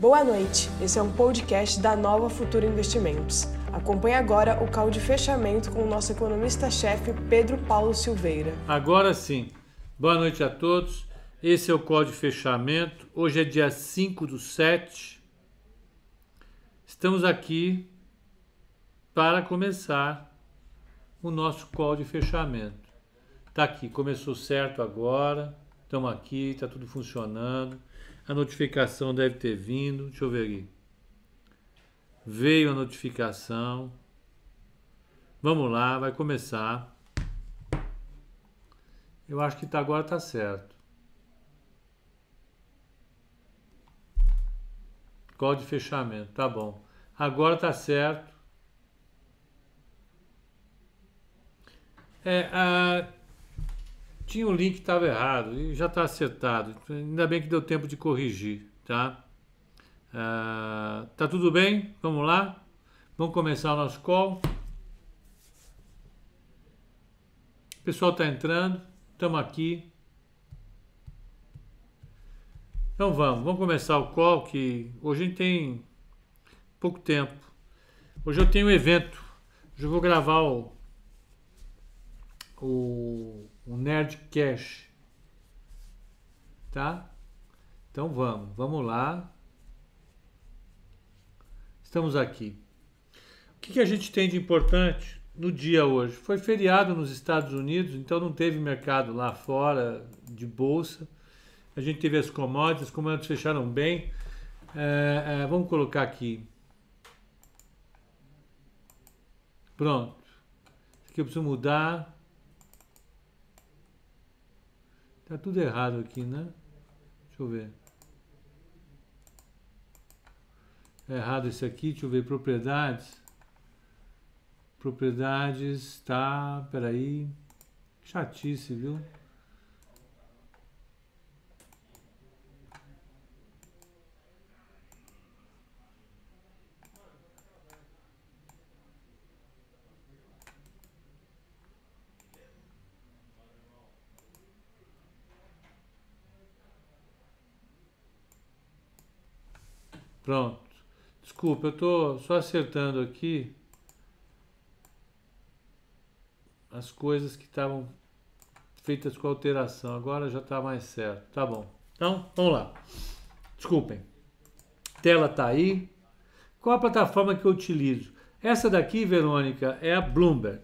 Boa noite, esse é um podcast da Nova Futura Investimentos. Acompanhe agora o call de fechamento com o nosso economista-chefe Pedro Paulo Silveira. Agora sim. Boa noite a todos. Esse é o call de fechamento. Hoje é dia 5 do 7. Estamos aqui para começar o nosso call de fechamento. Tá aqui, começou certo agora. Estamos aqui, está tudo funcionando. A notificação deve ter vindo. Deixa eu ver aqui. Veio a notificação. Vamos lá, vai começar. Eu acho que tá, agora está certo. Call de fechamento, tá bom. Agora tá certo. É, a, tinha um link que estava errado e já está acertado. Ainda bem que deu tempo de corrigir, tá? Uh, tá tudo bem? Vamos lá? Vamos começar o nosso call. O pessoal está entrando, estamos aqui. Então vamos, vamos começar o call que hoje a gente tem pouco tempo. Hoje eu tenho um evento. Hoje eu vou gravar o, o um Nerd Cash. Tá? Então vamos, vamos lá. Estamos aqui. O que, que a gente tem de importante no dia hoje? Foi feriado nos Estados Unidos, então não teve mercado lá fora de bolsa. A gente teve as commodities, as commodities fecharam bem. É, é, vamos colocar aqui. Pronto. Aqui eu preciso mudar. Tá tudo errado aqui, né? Deixa eu ver. É errado esse aqui, deixa eu ver, propriedades. Propriedades, tá, peraí. Chatice, viu? Pronto. Desculpa, eu estou só acertando aqui as coisas que estavam feitas com alteração. Agora já está mais certo. Tá bom. Então, vamos lá. Desculpem. Tela está aí. Qual a plataforma que eu utilizo? Essa daqui, Verônica, é a Bloomberg.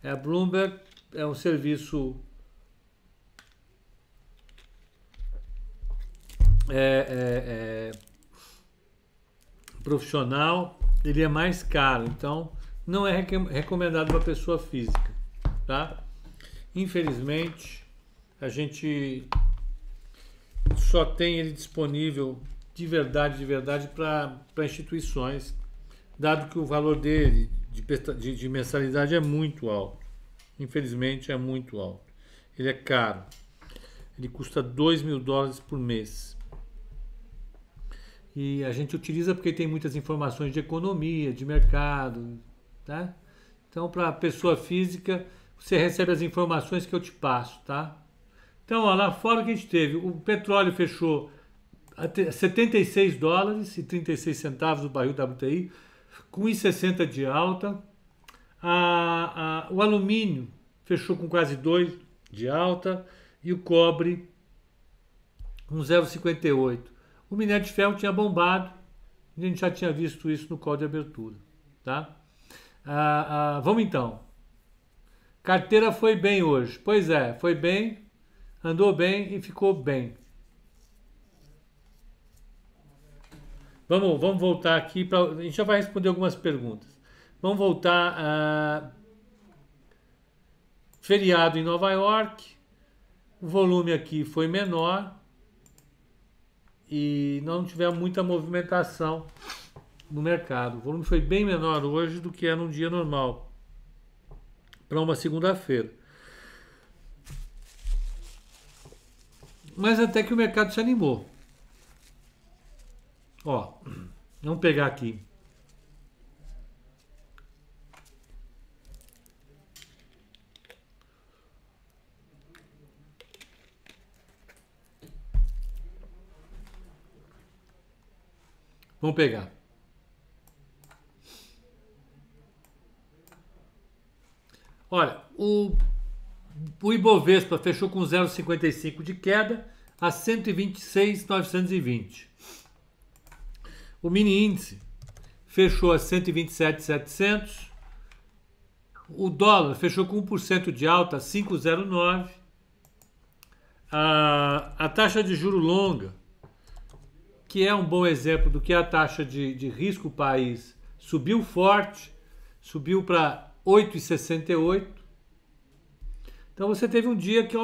É a Bloomberg, é um serviço é, é, é profissional, ele é mais caro, então não é recomendado para pessoa física, tá? Infelizmente, a gente só tem ele disponível de verdade, de verdade para instituições, dado que o valor dele de, de, de mensalidade é muito alto. Infelizmente, é muito alto. Ele é caro. Ele custa 2 mil dólares por mês e a gente utiliza porque tem muitas informações de economia, de mercado, tá? Então, para a pessoa física, você recebe as informações que eu te passo, tá? Então, ó, lá fora que a gente teve, o petróleo fechou a 76 dólares e 36 centavos o barril WTI, com 1,60 de alta. A, a, o alumínio fechou com quase 2 de alta e o cobre com 0,58. O minério de ferro tinha bombado, a gente já tinha visto isso no código de abertura. Tá? Ah, ah, vamos então. Carteira foi bem hoje. Pois é, foi bem, andou bem e ficou bem. Vamos, vamos voltar aqui para. A gente já vai responder algumas perguntas. Vamos voltar a. Feriado em Nova York. O volume aqui foi menor e não tivemos muita movimentação no mercado. O volume foi bem menor hoje do que é num dia normal, para uma segunda-feira. Mas até que o mercado se animou. Ó, vamos pegar aqui. Vamos pegar. Olha, o, o Ibovespa fechou com 0,55 de queda a 126,920. O mini índice fechou a 127,700. O dólar fechou com 1% de alta, 5,09. A, a taxa de juro longa, que é um bom exemplo do que a taxa de, de risco país, subiu forte, subiu para 8,68. Então você teve um dia que,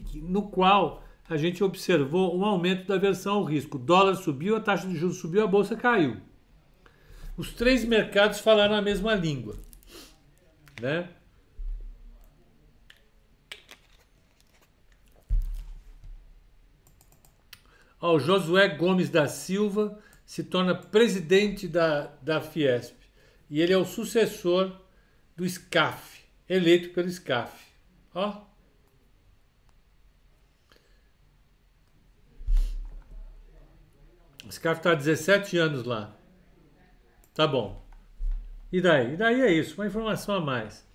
que, no qual a gente observou um aumento da aversão ao risco. O dólar subiu, a taxa de juros subiu, a bolsa caiu. Os três mercados falaram a mesma língua, né? Ó, o Josué Gomes da Silva se torna presidente da, da Fiesp e ele é o sucessor do SCAF, eleito pelo SCAF. Ó, Esse cara está há 17 anos lá. Tá bom. E daí? E daí é isso, uma informação a mais.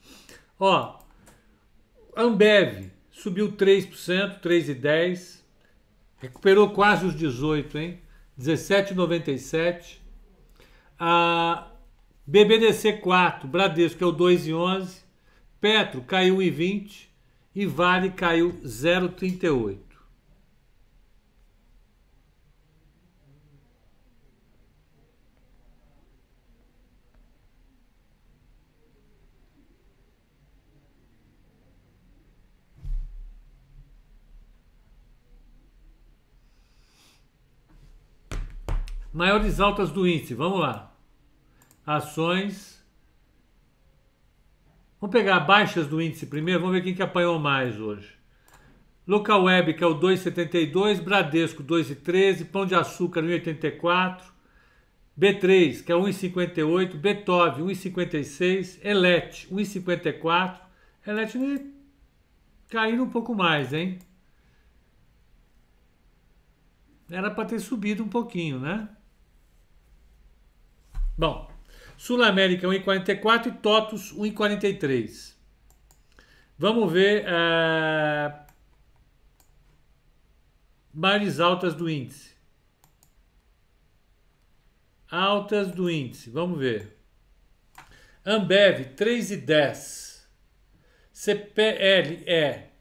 Ó, Ambev subiu 3%, 3,10%. Recuperou quase os 18, hein? 17,97. A BBDC 4, Bradesco é o 2,11. Petro caiu 1,20 e Vale caiu 0,38. Maiores altas do índice, vamos lá. Ações. Vamos pegar baixas do índice primeiro, vamos ver quem que apanhou mais hoje. Local Web, que é o 2,72, Bradesco 2,13, Pão de Açúcar 1,84, B3, que é 1,58, Beethoven 1,56, Elet 1,54. Elet caindo um pouco mais, hein? Era para ter subido um pouquinho, né? Bom, Sul América 1,44 e TOTUS 1,43. Vamos ver uh, maiores altas do índice. Altas do índice, vamos ver. Ambev 3,10. CPLE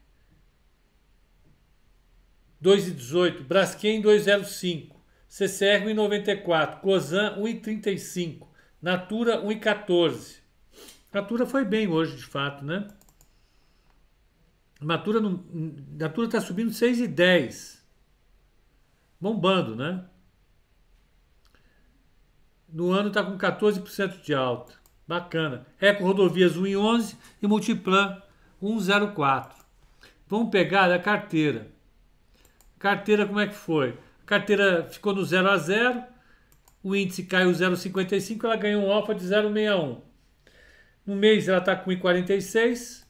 2,18. Braskem 2,05. CCR 1,94, Cosan 1,35, Natura 1,14. Natura foi bem hoje, de fato, né? Natura está subindo 6,10. Bombando, né? No ano está com 14% de alta. Bacana. Eco Rodovias 1,11 e Multiplan 1,04. Vamos pegar a carteira. Carteira como é que foi? Carteira ficou no 0 a 0, o índice caiu 0,55, ela ganhou um alfa de 0,61. No mês ela está com 1,46,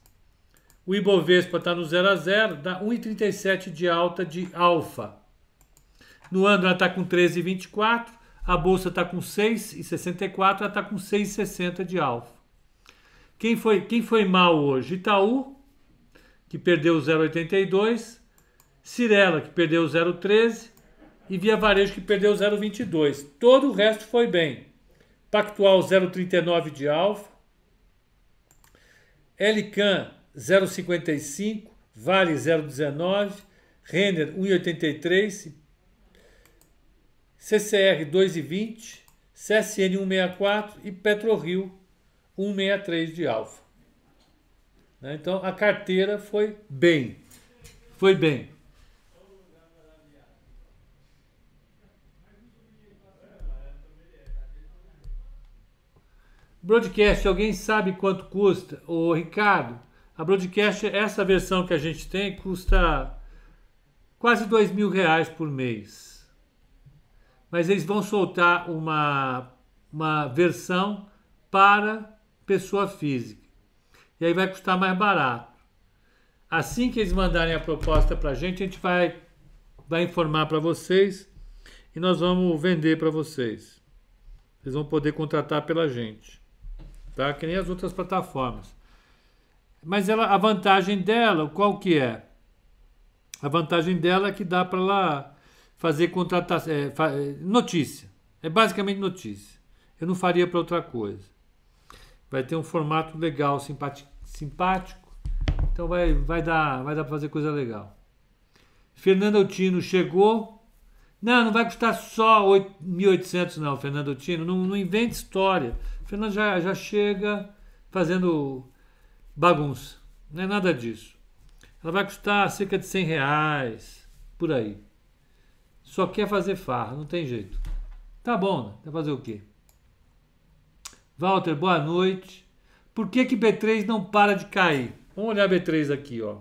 o Ibovespa está no 0 a 0, dá 1,37 de alta de alfa. No ano ela está com 13,24, a bolsa está com 6,64, ela está com 6,60 de alfa. Quem foi, quem foi mal hoje? Itaú, que perdeu 0,82, Cirela, que perdeu 0,13, e Via Varejo que perdeu 0,22. Todo o resto foi bem. Pactual 0,39 de alfa. Elican 0,55. Vale 0,19. Renner 1,83. CCR 2,20. CSN 1,64 e PetroRio 1,63 de alfa. Né? Então a carteira foi bem. Foi bem. Broadcast, alguém sabe quanto custa? O Ricardo, a Broadcast, essa versão que a gente tem, custa quase dois mil reais por mês. Mas eles vão soltar uma, uma versão para pessoa física. E aí vai custar mais barato. Assim que eles mandarem a proposta para a gente, a gente vai, vai informar para vocês e nós vamos vender para vocês. Vocês vão poder contratar pela gente. Tá? Que nem as outras plataformas. Mas ela, a vantagem dela, qual que é? A vantagem dela é que dá para ela fazer contratação, é, é, notícia. É basicamente notícia. Eu não faria para outra coisa. Vai ter um formato legal, simpático. Então vai, vai dar, vai dar para fazer coisa legal. Fernando Altino chegou. Não, não vai custar só 1.800 não, Fernando Altino. Não, não invente história. Fernando já, já chega fazendo bagunça. Não é nada disso. Ela vai custar cerca de 100 reais, por aí. Só quer fazer farra, não tem jeito. Tá bom, né? Vai fazer o quê? Walter, boa noite. Por que que B3 não para de cair? Vamos olhar B3 aqui, ó.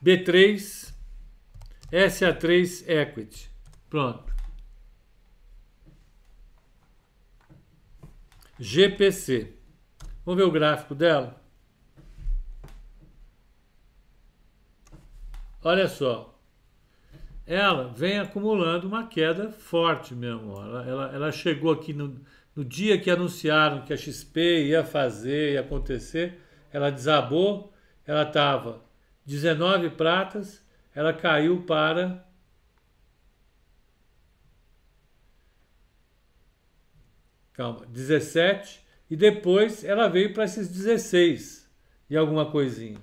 B3, SA3 Equity. Pronto. GPC. Vamos ver o gráfico dela? Olha só. Ela vem acumulando uma queda forte mesmo. Ela, ela, ela chegou aqui no, no dia que anunciaram que a XP ia fazer, ia acontecer. Ela desabou. Ela estava 19 pratas. Ela caiu para calma, 17 e depois ela veio para esses 16 e alguma coisinha.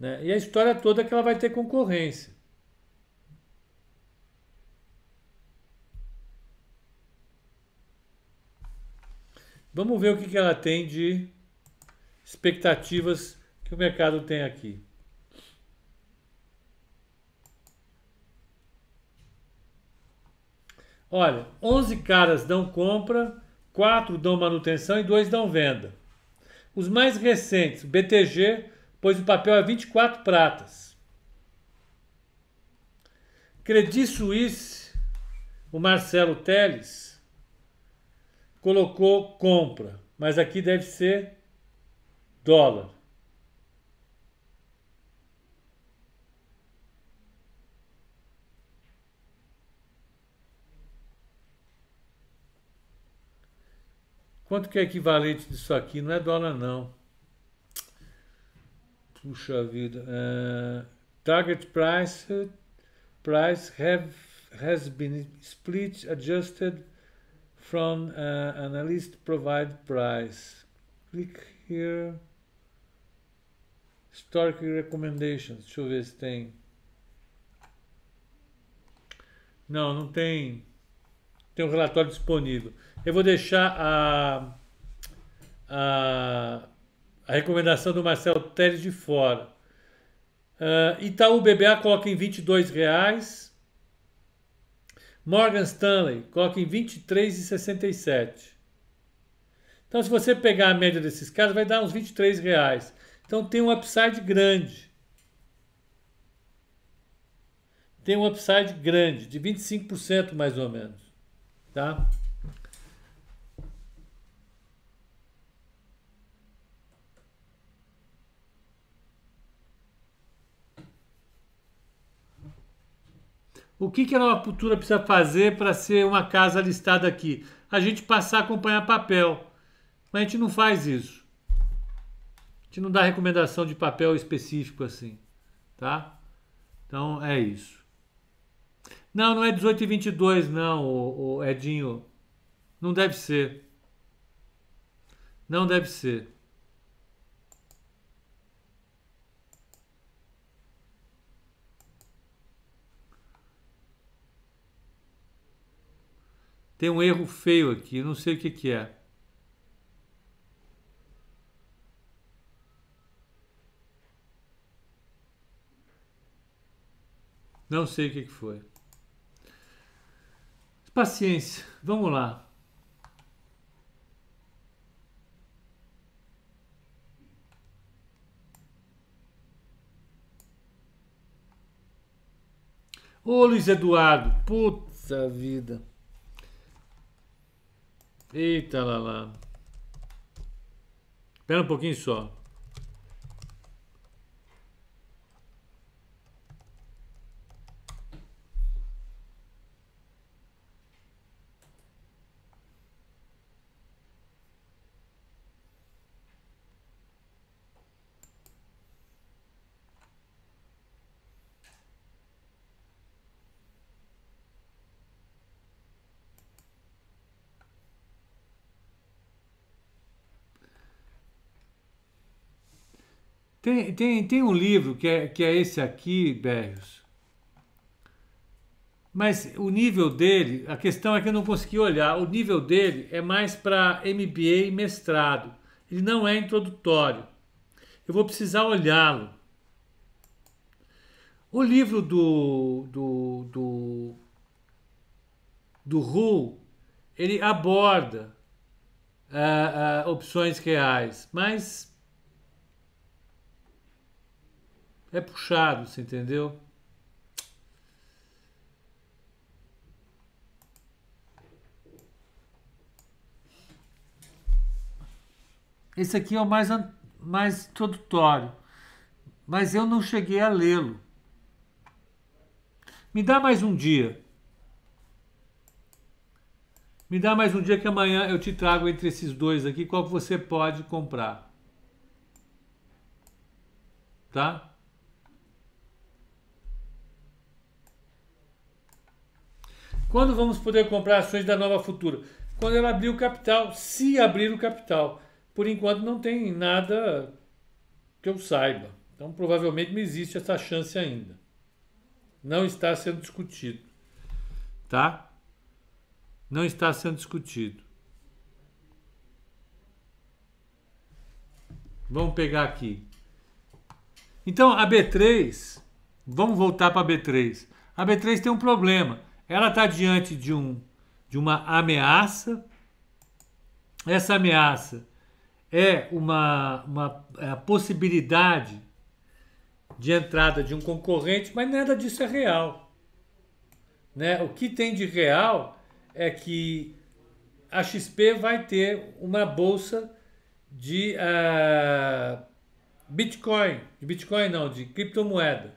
Né? E a história toda é que ela vai ter concorrência. Vamos ver o que, que ela tem de expectativas que o mercado tem aqui. Olha, 11 caras dão compra, 4 dão manutenção e 2 dão venda. Os mais recentes, BTG pois o papel é 24 pratas. Credit Suisse, o Marcelo Teles, colocou compra, mas aqui deve ser dólar. Quanto que é equivalente disso aqui? Não é dólar, não. Puxa vida. Uh, target price price have has been split adjusted from uh, analyst provide price. Click here. Historic recommendations. Deixa eu ver se tem. Não, não tem. Tem um relatório disponível. Eu vou deixar a, a a recomendação do Marcelo Teles de fora. Uh, Itaú BBA coloca em 22 reais. Morgan Stanley coloca em 23,67. Então, se você pegar a média desses caras, vai dar uns 23 reais. Então, tem um upside grande. Tem um upside grande, de 25% mais ou menos. Tá? O que, que a Nova Cultura precisa fazer para ser uma casa listada aqui? A gente passar a acompanhar papel. Mas a gente não faz isso. A gente não dá recomendação de papel específico assim. Tá? Então é isso. Não, não é 18 e 22, não, o, o Edinho. Não deve ser. Não deve ser. Tem um erro feio aqui, não sei o que, que é. Não sei o que, que foi. Paciência, vamos lá. Ô Luiz Eduardo, puta vida. Eita lá lá. Espera um pouquinho só. Tem, tem, tem um livro que é, que é esse aqui, Berrios. Mas o nível dele, a questão é que eu não consegui olhar. O nível dele é mais para MBA e mestrado. Ele não é introdutório. Eu vou precisar olhá-lo. O livro do, do, do, do Ru, ele aborda uh, uh, opções reais, mas é puxado, você entendeu? Esse aqui é o mais, mais introdutório, mas eu não cheguei a lê-lo. Me dá mais um dia. Me dá mais um dia que amanhã eu te trago entre esses dois aqui qual que você pode comprar. Tá? Quando vamos poder comprar ações da Nova Futura? Quando ela abrir o capital, se abrir o capital. Por enquanto não tem nada que eu saiba. Então provavelmente não existe essa chance ainda. Não está sendo discutido. Tá? não está sendo discutido. Vamos pegar aqui. Então, a B3, vamos voltar para a B3. A B3 tem um problema. Ela está diante de, um, de uma ameaça. Essa ameaça é uma, uma é a possibilidade de entrada de um concorrente, mas nada disso é real. Né? O que tem de real é que a XP vai ter uma bolsa de uh, Bitcoin, de Bitcoin não, de criptomoeda.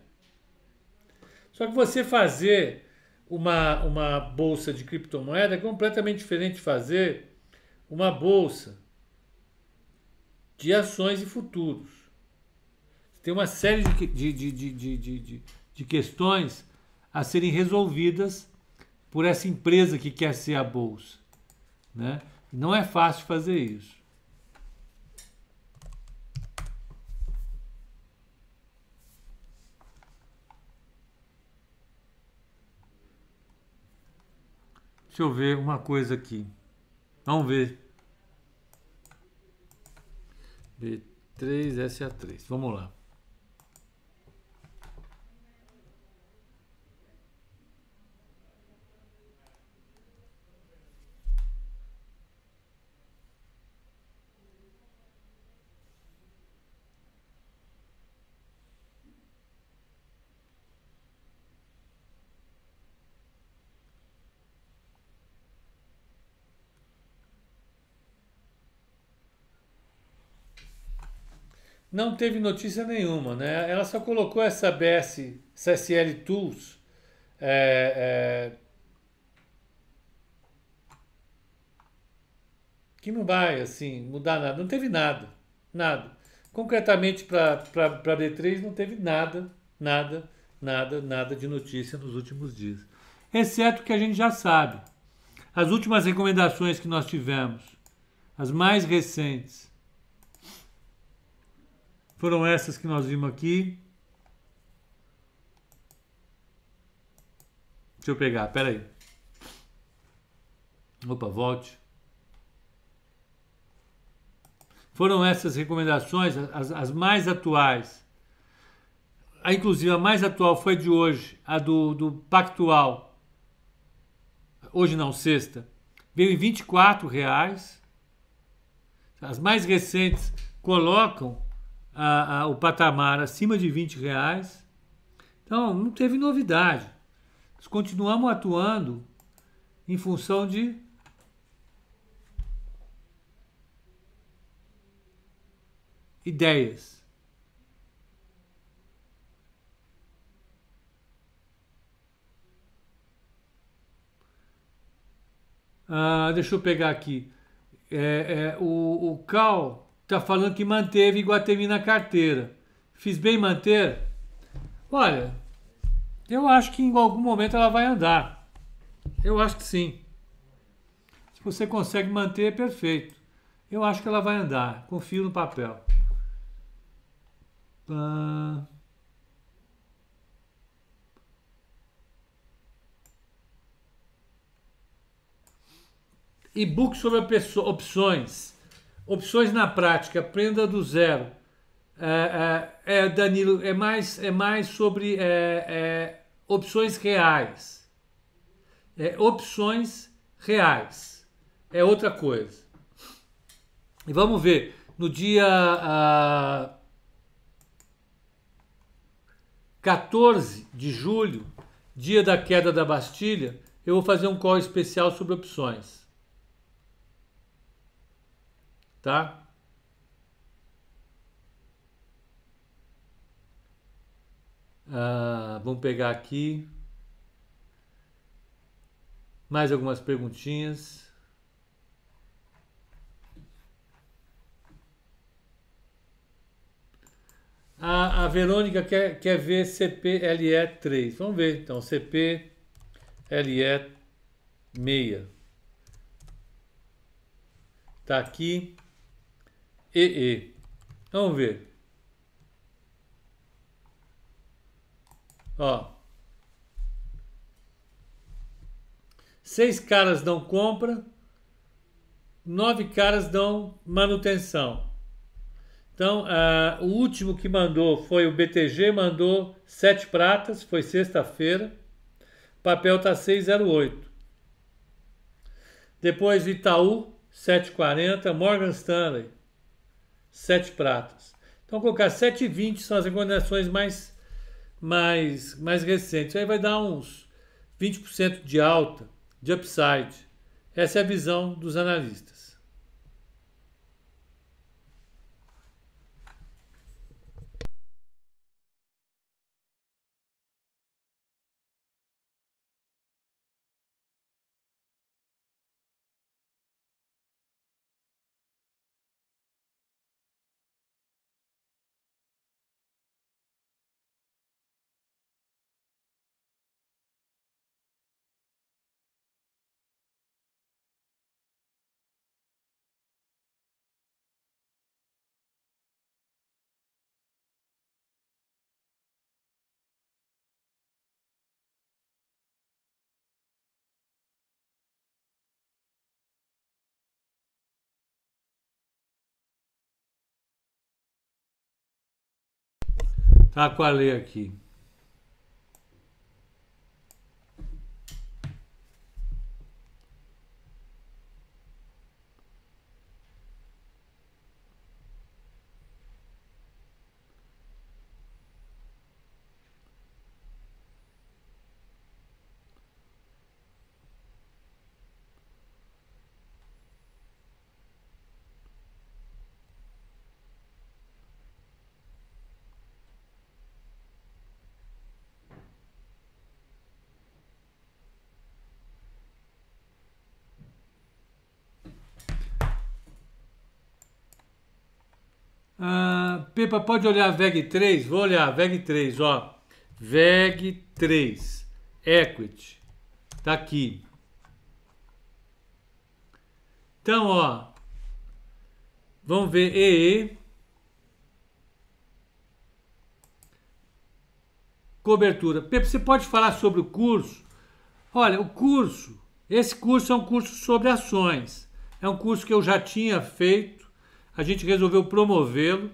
Só que você fazer uma, uma bolsa de criptomoeda é completamente diferente de fazer uma bolsa de ações e futuros. Tem uma série de, de, de, de, de, questões a serem resolvidas por essa empresa que quer ser a bolsa. Né? Não é fácil fazer isso. Deixa eu ver uma coisa aqui. Vamos ver. B3SA3. Vamos lá. Não teve notícia nenhuma, né? Ela só colocou essa BS, essa SL Tools, é, é, que não vai assim mudar nada. Não teve nada, nada. Concretamente para B3 não teve nada, nada, nada, nada de notícia nos últimos dias. Exceto que a gente já sabe. As últimas recomendações que nós tivemos, as mais recentes, foram essas que nós vimos aqui. Deixa eu pegar, pera aí. Opa, volte. Foram essas recomendações, as, as mais atuais. A, inclusive, a mais atual foi de hoje, a do, do Pactual. Hoje não, sexta. Veio em 24 reais. As mais recentes colocam a, a, o patamar acima de 20 reais. Então, não teve novidade. Nós continuamos atuando em função de ideias. Ah, deixa eu pegar aqui. É, é, o, o Cal Está falando que manteve Iguatemi na carteira. Fiz bem manter? Olha, eu acho que em algum momento ela vai andar. Eu acho que sim. Se você consegue manter, é perfeito. Eu acho que ela vai andar. Confio no papel. Opa. E-book sobre opções. Opções na prática, aprenda do zero. É, é, é, Danilo, é mais, é mais sobre é, é opções reais. É, opções reais. É outra coisa. E vamos ver, no dia ah, 14 de julho, dia da queda da Bastilha, eu vou fazer um call especial sobre opções. Tá? Ah, vamos pegar aqui mais algumas perguntinhas. A, a Verônica quer, quer ver CPLE3. Vamos ver então, CPLE 6. Tá aqui. EE. Vamos ver. Ó. Seis caras dão compra, nove caras dão manutenção. Então, uh, o último que mandou foi o BTG, mandou sete pratas, foi sexta-feira. Papel tá 608. Depois Itaú, 740, Morgan Stanley, 7 pratas. Então, colocar 7,20 são as recomendações mais, mais, mais recentes. Aí vai dar uns 20% de alta, de upside. Essa é a visão dos analistas. Tá com a lei aqui. Ah, Pepa, pode olhar VEG 3? Vou olhar, VEG 3, ó. VEG 3, Equity. Tá aqui. Então, ó. Vamos ver EE. Cobertura. Pepa, você pode falar sobre o curso? Olha, o curso, esse curso é um curso sobre ações. É um curso que eu já tinha feito a gente resolveu promovê-lo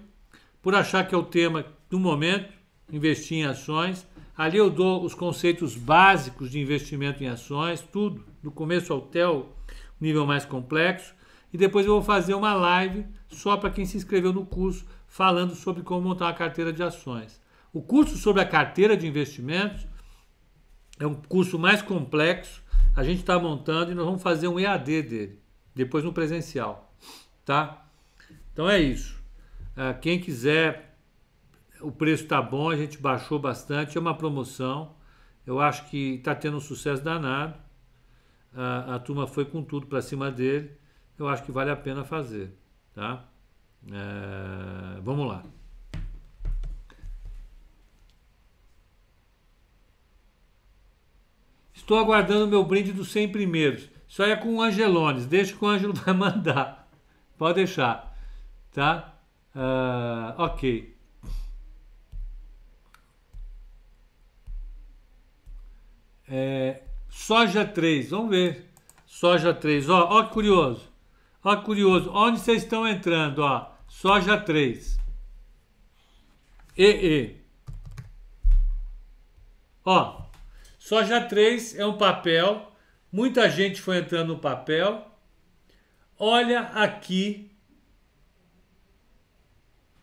por achar que é o tema do momento, investir em ações. Ali eu dou os conceitos básicos de investimento em ações, tudo, do começo ao tel, nível mais complexo. E depois eu vou fazer uma live só para quem se inscreveu no curso, falando sobre como montar uma carteira de ações. O curso sobre a carteira de investimentos é um curso mais complexo. A gente está montando e nós vamos fazer um EAD dele, depois no presencial, tá? Então é isso. Uh, quem quiser, o preço está bom, a gente baixou bastante, é uma promoção. Eu acho que está tendo um sucesso danado. Uh, a turma foi com tudo para cima dele. Eu acho que vale a pena fazer. Tá? Uh, vamos lá. Estou aguardando meu brinde dos 100 primeiros. Aí é com o Angelones. Deixa que o Ângelo vai mandar. Pode deixar. Tá? Uh, ok. É, soja 3, vamos ver. Soja 3, ó, ó curioso. Ó curioso, onde vocês estão entrando, ó. Soja 3. EE. Ó, soja 3 é um papel. Muita gente foi entrando no papel. Olha aqui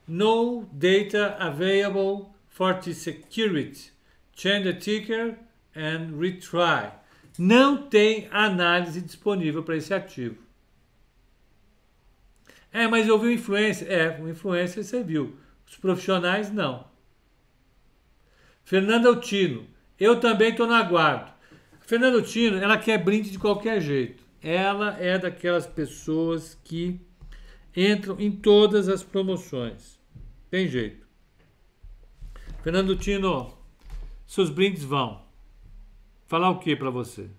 no data available for the security. Change the ticker and retry. Não tem análise disponível para esse ativo. É, mas eu vi o influencer. É, o influencer você viu. Os profissionais não. Fernanda Altino. Eu também estou no aguardo. Fernanda Altino, ela quer brinde de qualquer jeito. Ela é daquelas pessoas que entram em todas as promoções. Tem jeito. Fernando Tino, seus brindes vão. Falar o que para você?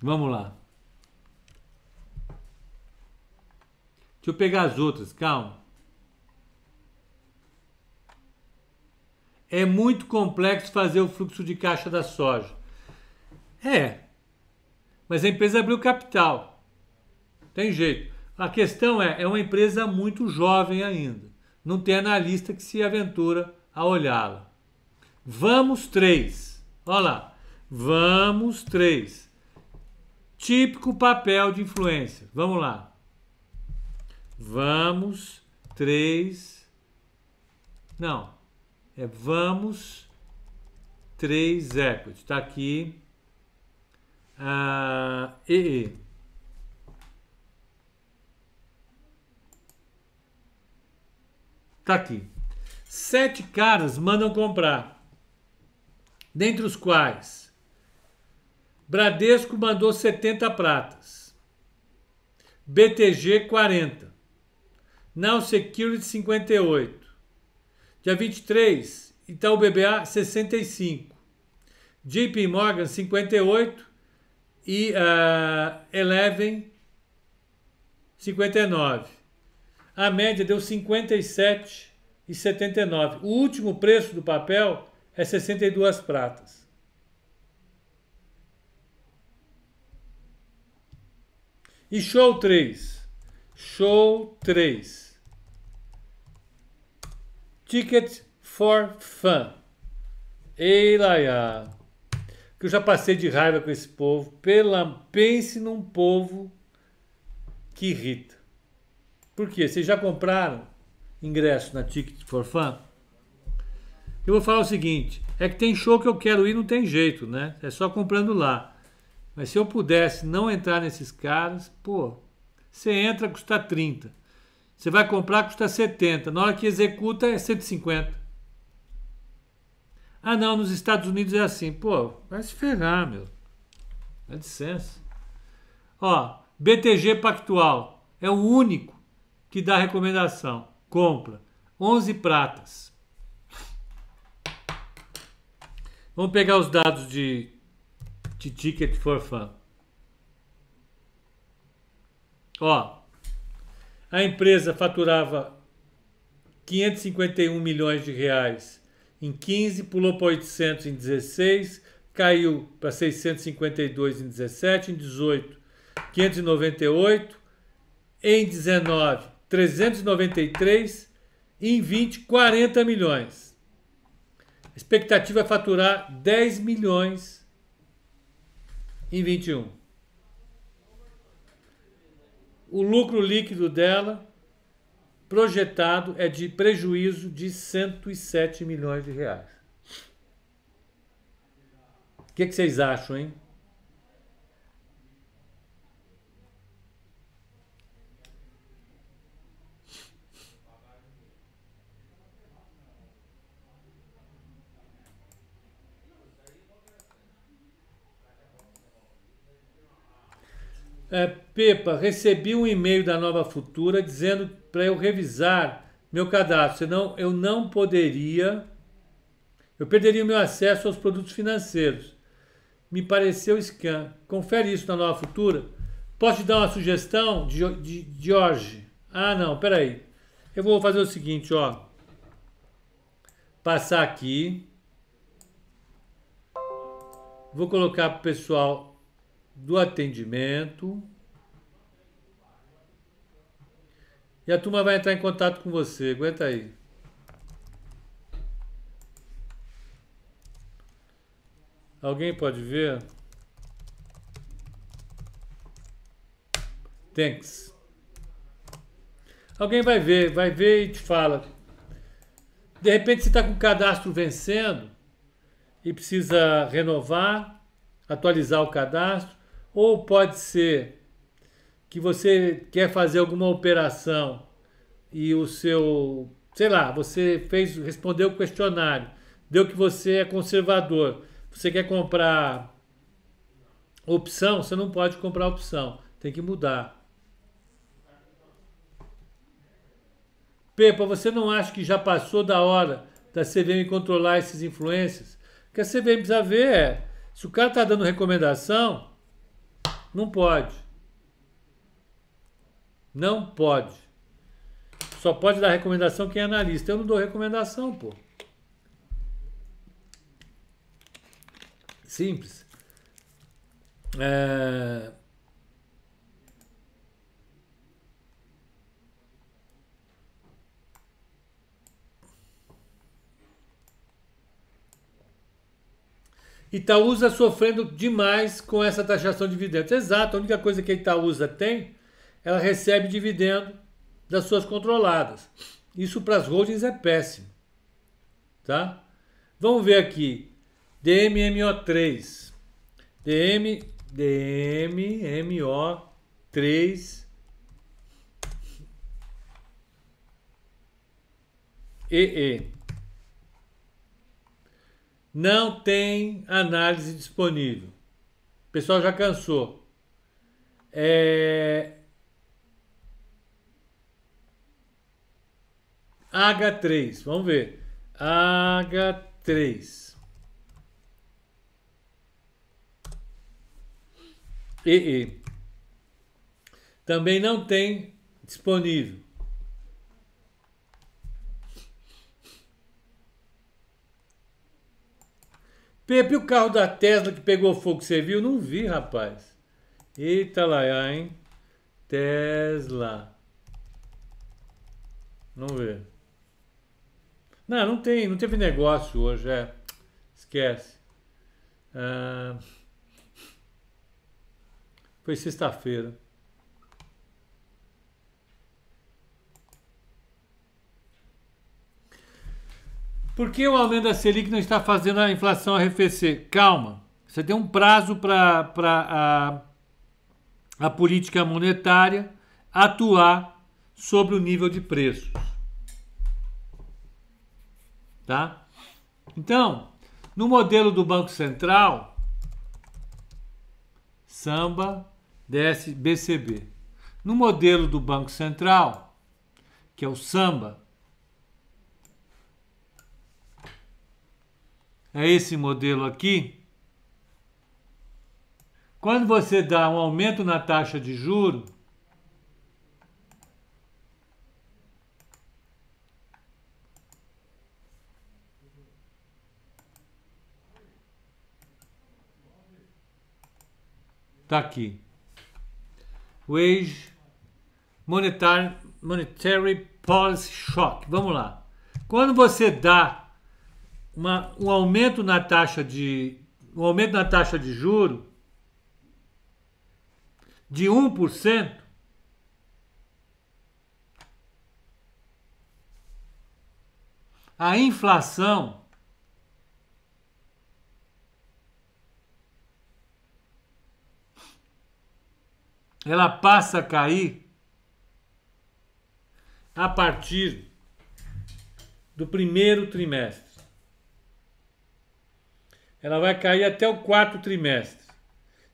Vamos lá. Deixa eu pegar as outras, calma. É muito complexo fazer o fluxo de caixa da soja. É. Mas a empresa abriu capital. Tem jeito. A questão é, é uma empresa muito jovem ainda. Não tem analista que se aventura a olhá-la. Vamos três. Olha lá. Vamos três. Típico papel de influência. Vamos lá. Vamos três. Não. É vamos três equity. Está aqui. Ah, EE. Tá aqui. Sete caras mandam comprar. Dentre os quais Bradesco mandou 70 pratas. BTG 40. Now Security 58. Dia 23, Itaú BBA 65. JP Morgan 58 e uh, Eleven 59. A média deu 57 e 79. O último preço do papel é 62 pratas. E show 3. Show 3. Ticket for Fun. Ei, Laia. Que eu já passei de raiva com esse povo. Pela, pense num povo que irrita. Por quê? Vocês já compraram ingresso na Ticket for Fun? Eu vou falar o seguinte: é que tem show que eu quero ir, não tem jeito, né? É só comprando lá. Mas se eu pudesse não entrar nesses caras, pô, você entra, custa 30. Você vai comprar, custa 70. Na hora que executa, é 150. Ah, não, nos Estados Unidos é assim. Pô, vai se ferrar, meu. Dá licença. Ó, BTG Pactual é o único que dá recomendação. Compra. 11 pratas. Vamos pegar os dados de de Ticket for Fun. Ó, a empresa faturava 551 milhões de reais em 15, pulou para 800 em 16, caiu para 652 em 17, em 18, 598, em 19, 393, em 20, 40 milhões. A expectativa é faturar 10 milhões em 21. O lucro líquido dela projetado é de prejuízo de 107 milhões de reais. O que, que vocês acham, hein? É, Pepa, recebi um e-mail da Nova Futura dizendo para eu revisar meu cadastro, senão eu não poderia Eu perderia o meu acesso aos produtos financeiros. Me pareceu scam. Confere isso na Nova Futura. Posso te dar uma sugestão, Jorge? Ah, não, peraí. Eu vou fazer o seguinte, ó. Passar aqui. Vou colocar para o pessoal do atendimento. E a turma vai entrar em contato com você. Aguenta aí. Alguém pode ver? Thanks. Alguém vai ver, vai ver e te fala. De repente você está com o cadastro vencendo e precisa renovar, atualizar o cadastro, ou pode ser que você quer fazer alguma operação e o seu, sei lá, você fez, respondeu o questionário, deu que você é conservador, você quer comprar opção, você não pode comprar opção, tem que mudar. Pepa, você não acha que já passou da hora da CVM controlar esses influências? O que a CVM precisa ver é, se o cara está dando recomendação, não pode. Não pode. Só pode dar recomendação quem é analista. Eu não dou recomendação, pô. Simples. É... Itaúsa sofrendo demais com essa taxação de dividendos. Exato, a única coisa que a Itaúsa tem, ela recebe dividendo das suas controladas. Isso para as holdings é péssimo. Tá? Vamos ver aqui. DMMO3. DM, DMMO3 EE. Não tem análise disponível. O pessoal já cansou. É... H3, vamos ver. H3. EE. Também não tem disponível. Pepe, o carro da Tesla que pegou fogo, você viu? Não vi, rapaz. Eita lá, hein? Tesla. Vamos ver. Não, não tem, não teve negócio hoje, é. Esquece. Ah, foi sexta-feira. Por que o aumento da Selic não está fazendo a inflação arrefecer? Calma. Você tem um prazo para a, a política monetária atuar sobre o nível de preços. Tá? Então, no modelo do Banco Central, samba, desce BCB. No modelo do Banco Central, que é o samba, é esse modelo aqui. Quando você dá um aumento na taxa de juro, Está aqui. Wage Monetary, Monetary Policy Shock. Vamos lá. Quando você dá uma, um aumento na taxa de um aumento na taxa de juro de 1%, a inflação ela passa a cair a partir do primeiro trimestre ela vai cair até o quarto trimestre.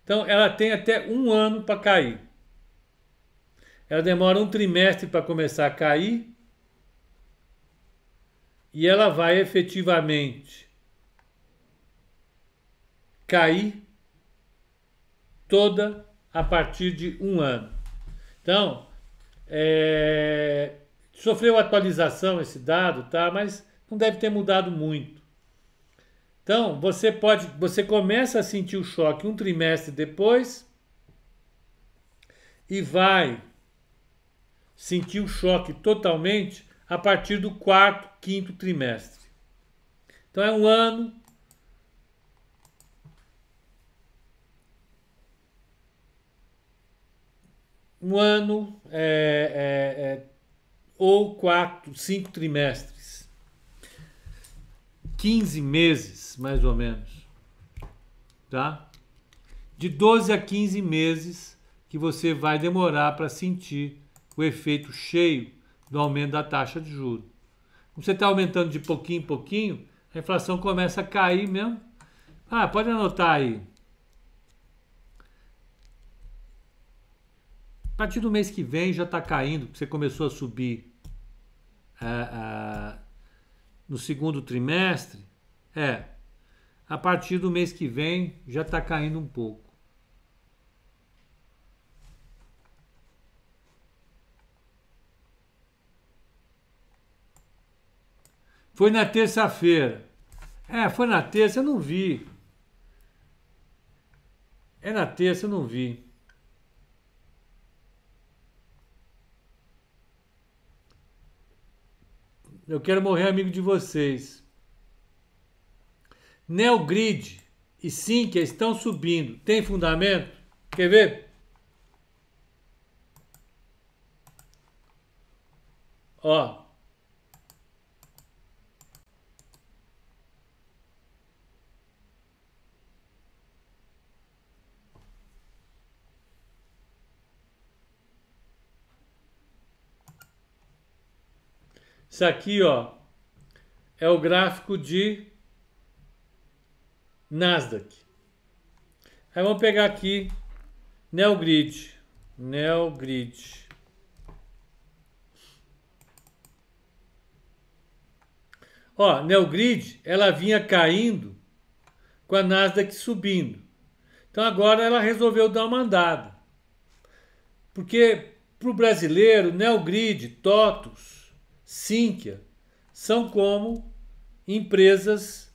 Então, ela tem até um ano para cair. Ela demora um trimestre para começar a cair. E ela vai efetivamente cair toda a partir de um ano. Então, é, sofreu atualização esse dado, tá? Mas não deve ter mudado muito. Então, você pode, você começa a sentir o choque um trimestre depois e vai sentir o choque totalmente a partir do quarto, quinto trimestre. Então é um ano um ano é, é, é, ou quatro, cinco trimestres. 15 meses, mais ou menos. Tá? De 12 a 15 meses que você vai demorar para sentir o efeito cheio do aumento da taxa de juros. Como você está aumentando de pouquinho em pouquinho, a inflação começa a cair mesmo. Ah, pode anotar aí. A partir do mês que vem já está caindo, porque você começou a subir é, é, no segundo trimestre. É, a partir do mês que vem já está caindo um pouco. Foi na terça-feira. É, foi na terça, eu não vi. É na terça, eu não vi. Eu quero morrer amigo de vocês. Neogrid e Sinqia estão subindo. Tem fundamento? Quer ver? Ó, Isso aqui, ó, é o gráfico de Nasdaq. Aí vamos pegar aqui Neogrid. Neogrid. Ó, Neogrid, ela vinha caindo com a Nasdaq subindo. Então agora ela resolveu dar uma andada. Porque para o brasileiro, Neogrid, TOTUS, Sinqia são como empresas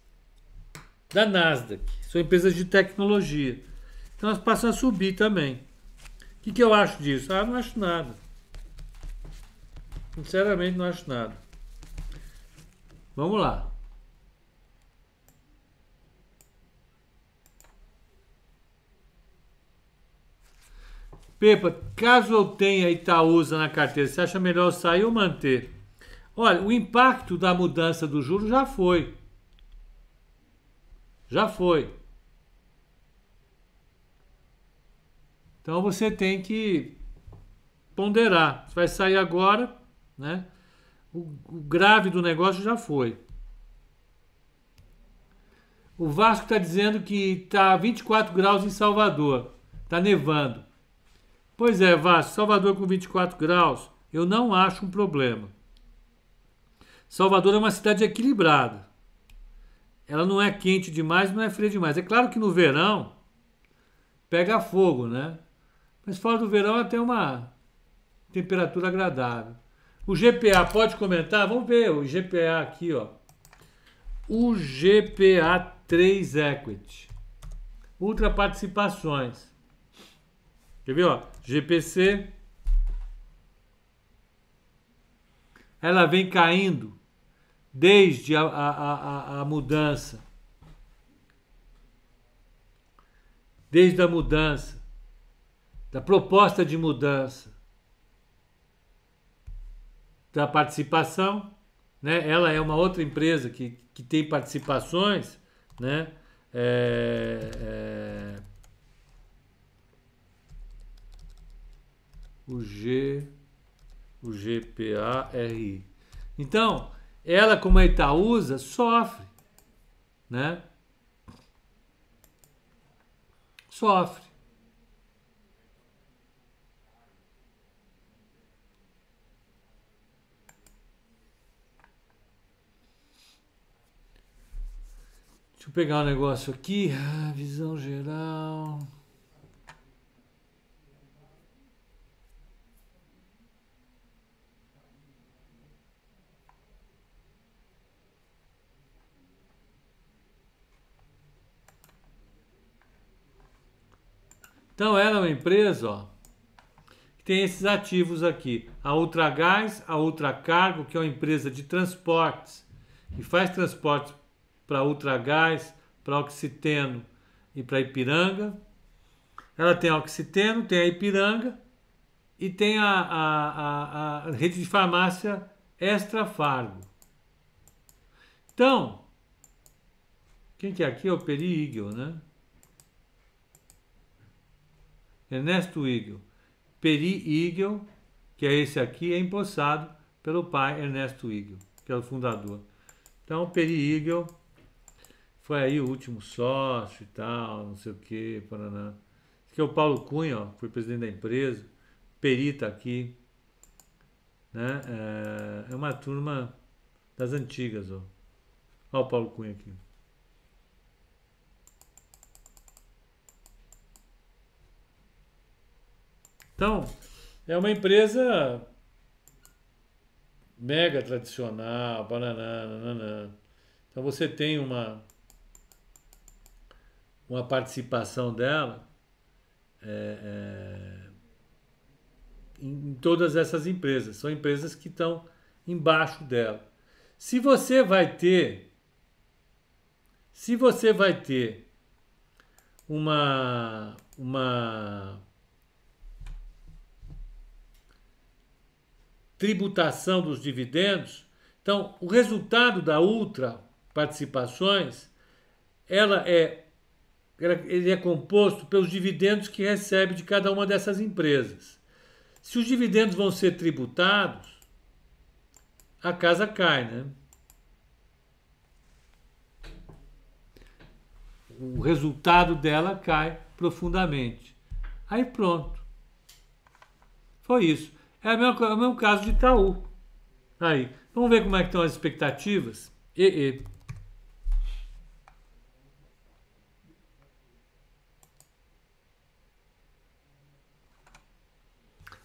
da Nasdaq, são empresas de tecnologia. Então elas passam a subir também. O que, que eu acho disso? Ah, não acho nada. Sinceramente, não acho nada. Vamos lá. Pepa, caso eu tenha Itaúsa na carteira, você acha melhor sair ou manter? Olha, o impacto da mudança do juro já foi. Já foi. Então você tem que ponderar. Vai sair agora, né? O, o grave do negócio já foi. O Vasco está dizendo que está 24 graus em Salvador. Está nevando. Pois é, Vasco, Salvador com 24 graus, eu não acho um problema. Salvador é uma cidade equilibrada. Ela não é quente demais, não é fria demais. É claro que no verão pega fogo, né? Mas fora do verão ela tem uma temperatura agradável. O GPA pode comentar? Vamos ver o GPA aqui, ó. O GPA 3 Equity. Ultra participações. Quer ver, ó? GPC. Ela vem caindo desde a, a, a, a mudança. Desde a mudança, da proposta de mudança da participação, né? Ela é uma outra empresa que, que tem participações, né? É, é, o G, o GPARI. Então, ela, como a Itaúsa, sofre, né? Sofre. Deixa eu pegar um negócio aqui, ah, visão geral. Então ela é uma empresa, ó, que tem esses ativos aqui. A Ultragás, a Ultracargo, que é uma empresa de transportes, que faz transportes para Ultragás, para Oxiteno e para Ipiranga. Ela tem a Oxiteno, tem a Ipiranga e tem a, a, a, a rede de farmácia Extra Fargo. Então, quem que é aqui é o Peri né? Ernesto Igel. Peri Igel, que é esse aqui, é empossado pelo pai Ernesto Igel, que é o fundador. Então, Peri Igel foi aí o último sócio e tal, não sei o que, Paraná. Aqui é o Paulo Cunha, ó, foi presidente da empresa. Peri está aqui. Né? É, é uma turma das antigas. Ó. Olha o Paulo Cunha aqui. Então, é uma empresa mega tradicional, bananã, nananã. Então você tem uma uma participação dela é, é, em, em todas essas empresas. São empresas que estão embaixo dela. Se você vai ter, se você vai ter uma uma tributação dos dividendos. Então, o resultado da Ultra Participações, ela é ele é composto pelos dividendos que recebe de cada uma dessas empresas. Se os dividendos vão ser tributados, a casa cai, né? O resultado dela cai profundamente. Aí pronto. Foi isso. É é o mesmo caso de Itaú. Aí, vamos ver como é que estão as expectativas. E, e.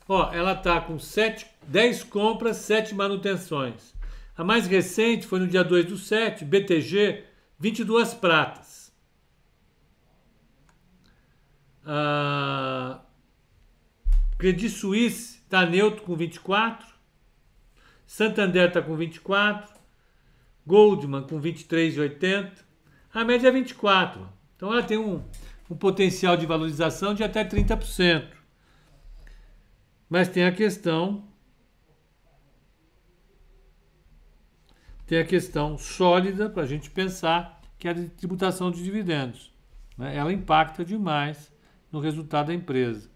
Ó, ela tá com 7, 10 compras, 7 manutenções. A mais recente foi no dia 2 do 7, BTG, 22 pratas. Ah, Credit Suisse Está neutro com 24. Santander está com 24. Goldman com 23,80. A média é 24. Então ela tem um, um potencial de valorização de até 30%. Mas tem a questão tem a questão sólida para a gente pensar que é a tributação de dividendos. Né? Ela impacta demais no resultado da empresa.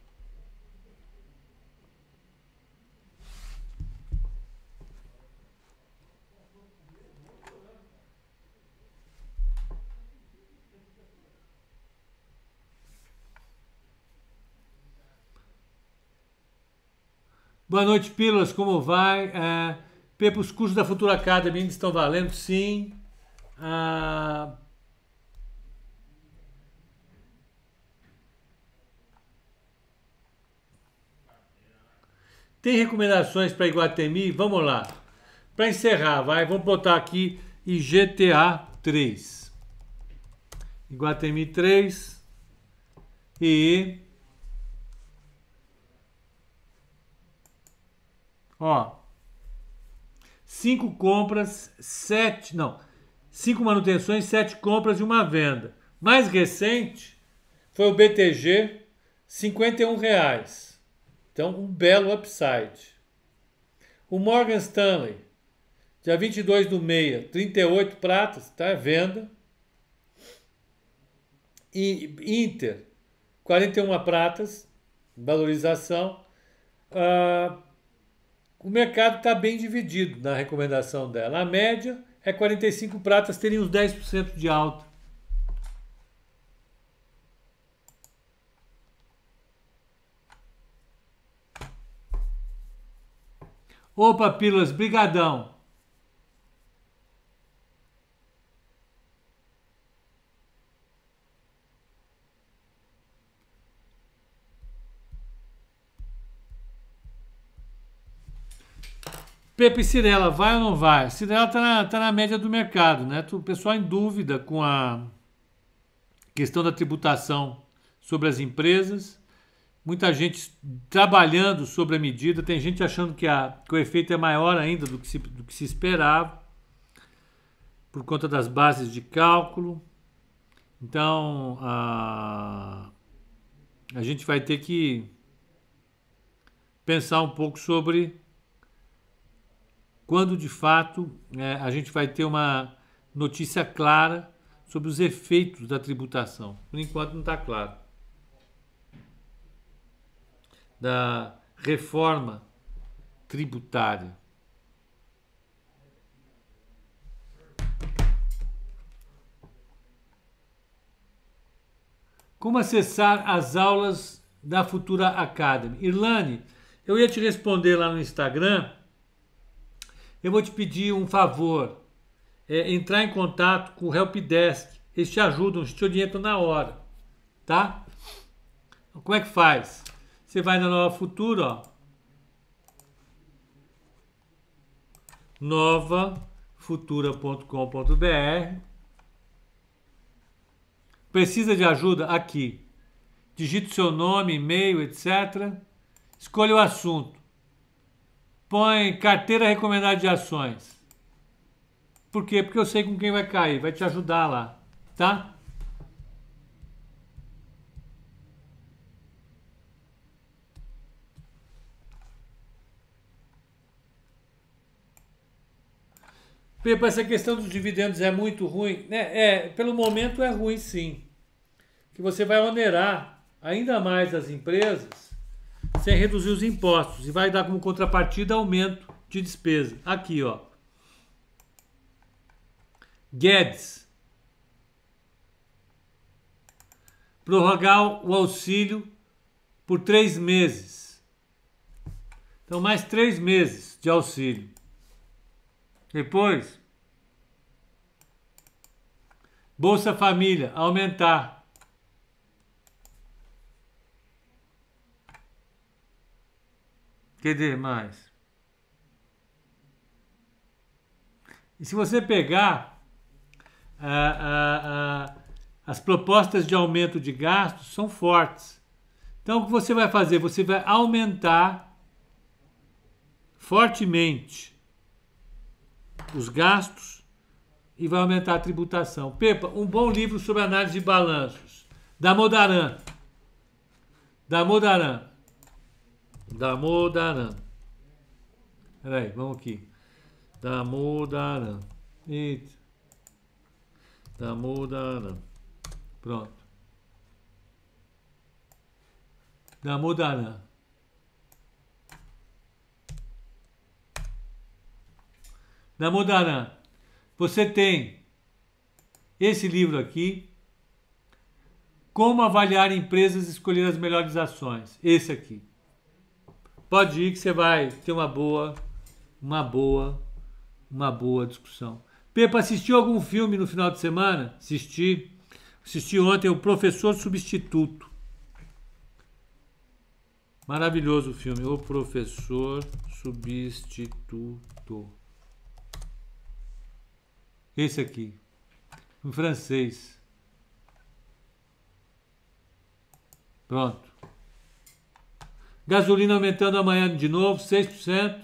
Boa noite, Pílulas, como vai? É, Pepe, os cursos da Futura Academy ainda estão valendo? Sim. Ah, Tem recomendações para Iguatemi? Vamos lá. Para encerrar, vai, vamos botar aqui IGTA 3. Iguatemi 3 e Ó, cinco compras, sete, não, cinco manutenções, sete compras e uma venda. Mais recente foi o BTG, 51 reais. Então, um belo upside. O Morgan Stanley, dia 22 do meia, 38 pratas, tá? Venda. E Inter, 41 pratas, valorização. Uh, o mercado está bem dividido na recomendação dela. A média é 45 pratas, teriam uns 10% de alta. Opa, Pílulas, brigadão. Pepe Cirela, vai ou não vai? Cirela está na, tá na média do mercado, né? O pessoal em dúvida com a questão da tributação sobre as empresas. Muita gente trabalhando sobre a medida, tem gente achando que, a, que o efeito é maior ainda do que, se, do que se esperava, por conta das bases de cálculo. Então, a, a gente vai ter que pensar um pouco sobre quando de fato é, a gente vai ter uma notícia clara sobre os efeitos da tributação. Por enquanto não está claro. Da reforma tributária. Como acessar as aulas da Futura Academy? Irlane, eu ia te responder lá no Instagram. Eu vou te pedir um favor. É entrar em contato com o Helpdesk. Eles te ajudam, eles te orientam na hora. Tá? Como é que faz? Você vai na Nova Futura, ó. novafutura.com.br Precisa de ajuda? Aqui. Digite seu nome, e-mail, etc. Escolha o assunto. Põe carteira recomendada de ações. Por quê? Porque eu sei com quem vai cair, vai te ajudar lá, tá? Pepa, essa questão dos dividendos é muito ruim. É, é, pelo momento é ruim sim. Que você vai onerar ainda mais as empresas sem reduzir os impostos e vai dar como contrapartida aumento de despesa. Aqui, ó. Guedes. Prorrogar o auxílio por três meses. Então, mais três meses de auxílio. Depois, Bolsa Família aumentar Quer mais? E se você pegar as propostas de aumento de gastos são fortes. Então, o que você vai fazer? Você vai aumentar fortemente os gastos e vai aumentar a tributação. Pepa, um bom livro sobre análise de balanços. Da Modaran. Da Modaran. Damodaran. Peraí, vamos aqui. Damodaran. Eita. Damodaran. Pronto. Damodaran. Damodaran. Você tem esse livro aqui. Como avaliar empresas e escolher as melhores ações. Esse aqui. Pode ir que você vai ter uma boa, uma boa, uma boa discussão. Pepa, assistiu algum filme no final de semana? Assisti. Assisti ontem o Professor Substituto. Maravilhoso o filme, O Professor Substituto. Esse aqui, em francês. Pronto. Gasolina aumentando amanhã de novo, 6%.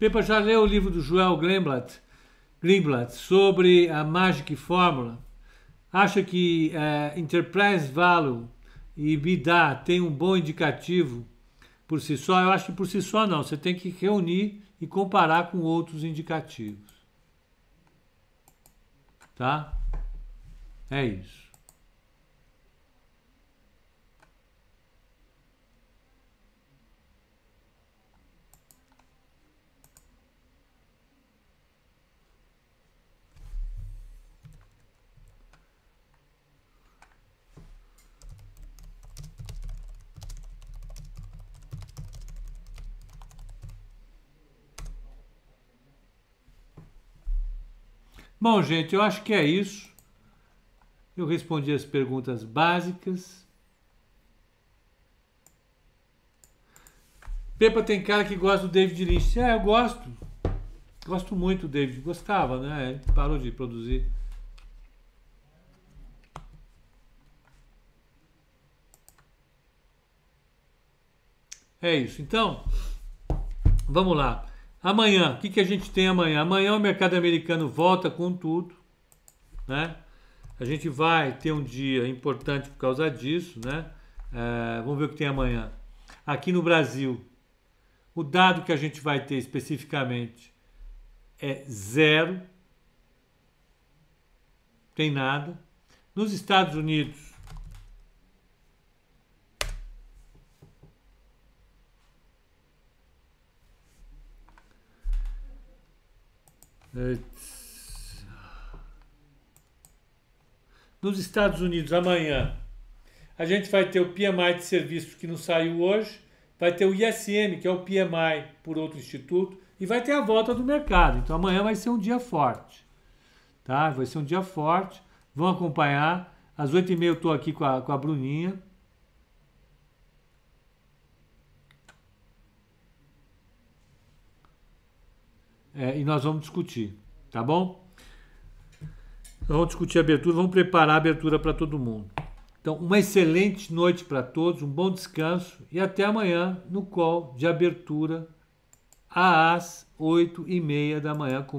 Pepa já leu o livro do Joel Greenblatt, Greenblatt sobre a Magic Fórmula? Acha que é, Enterprise Value e BIDA tem um bom indicativo por si só, eu acho que por si só não. Você tem que reunir e comparar com outros indicativos. Tá? É isso. Bom, gente, eu acho que é isso. Eu respondi as perguntas básicas. Pepa tem cara que gosta do David Lynch. É, eu gosto. Gosto muito do David. Gostava, né? Ele parou de produzir. É isso. Então, vamos lá. Amanhã, o que, que a gente tem amanhã? Amanhã o mercado americano volta com tudo, né? A gente vai ter um dia importante por causa disso, né? É, vamos ver o que tem amanhã. Aqui no Brasil, o dado que a gente vai ter especificamente é zero, tem nada. Nos Estados Unidos, Nos Estados Unidos, amanhã, a gente vai ter o PMI de serviços que não saiu hoje, vai ter o ISM, que é o PMI por outro instituto, e vai ter a volta do mercado. Então amanhã vai ser um dia forte. Tá? Vai ser um dia forte. Vão acompanhar. Às 8h30 eu estou aqui com a, com a Bruninha. É, e nós vamos discutir, tá bom? Vamos discutir a abertura, vamos preparar a abertura para todo mundo. Então, uma excelente noite para todos, um bom descanso e até amanhã no call de abertura às 8 e meia da manhã com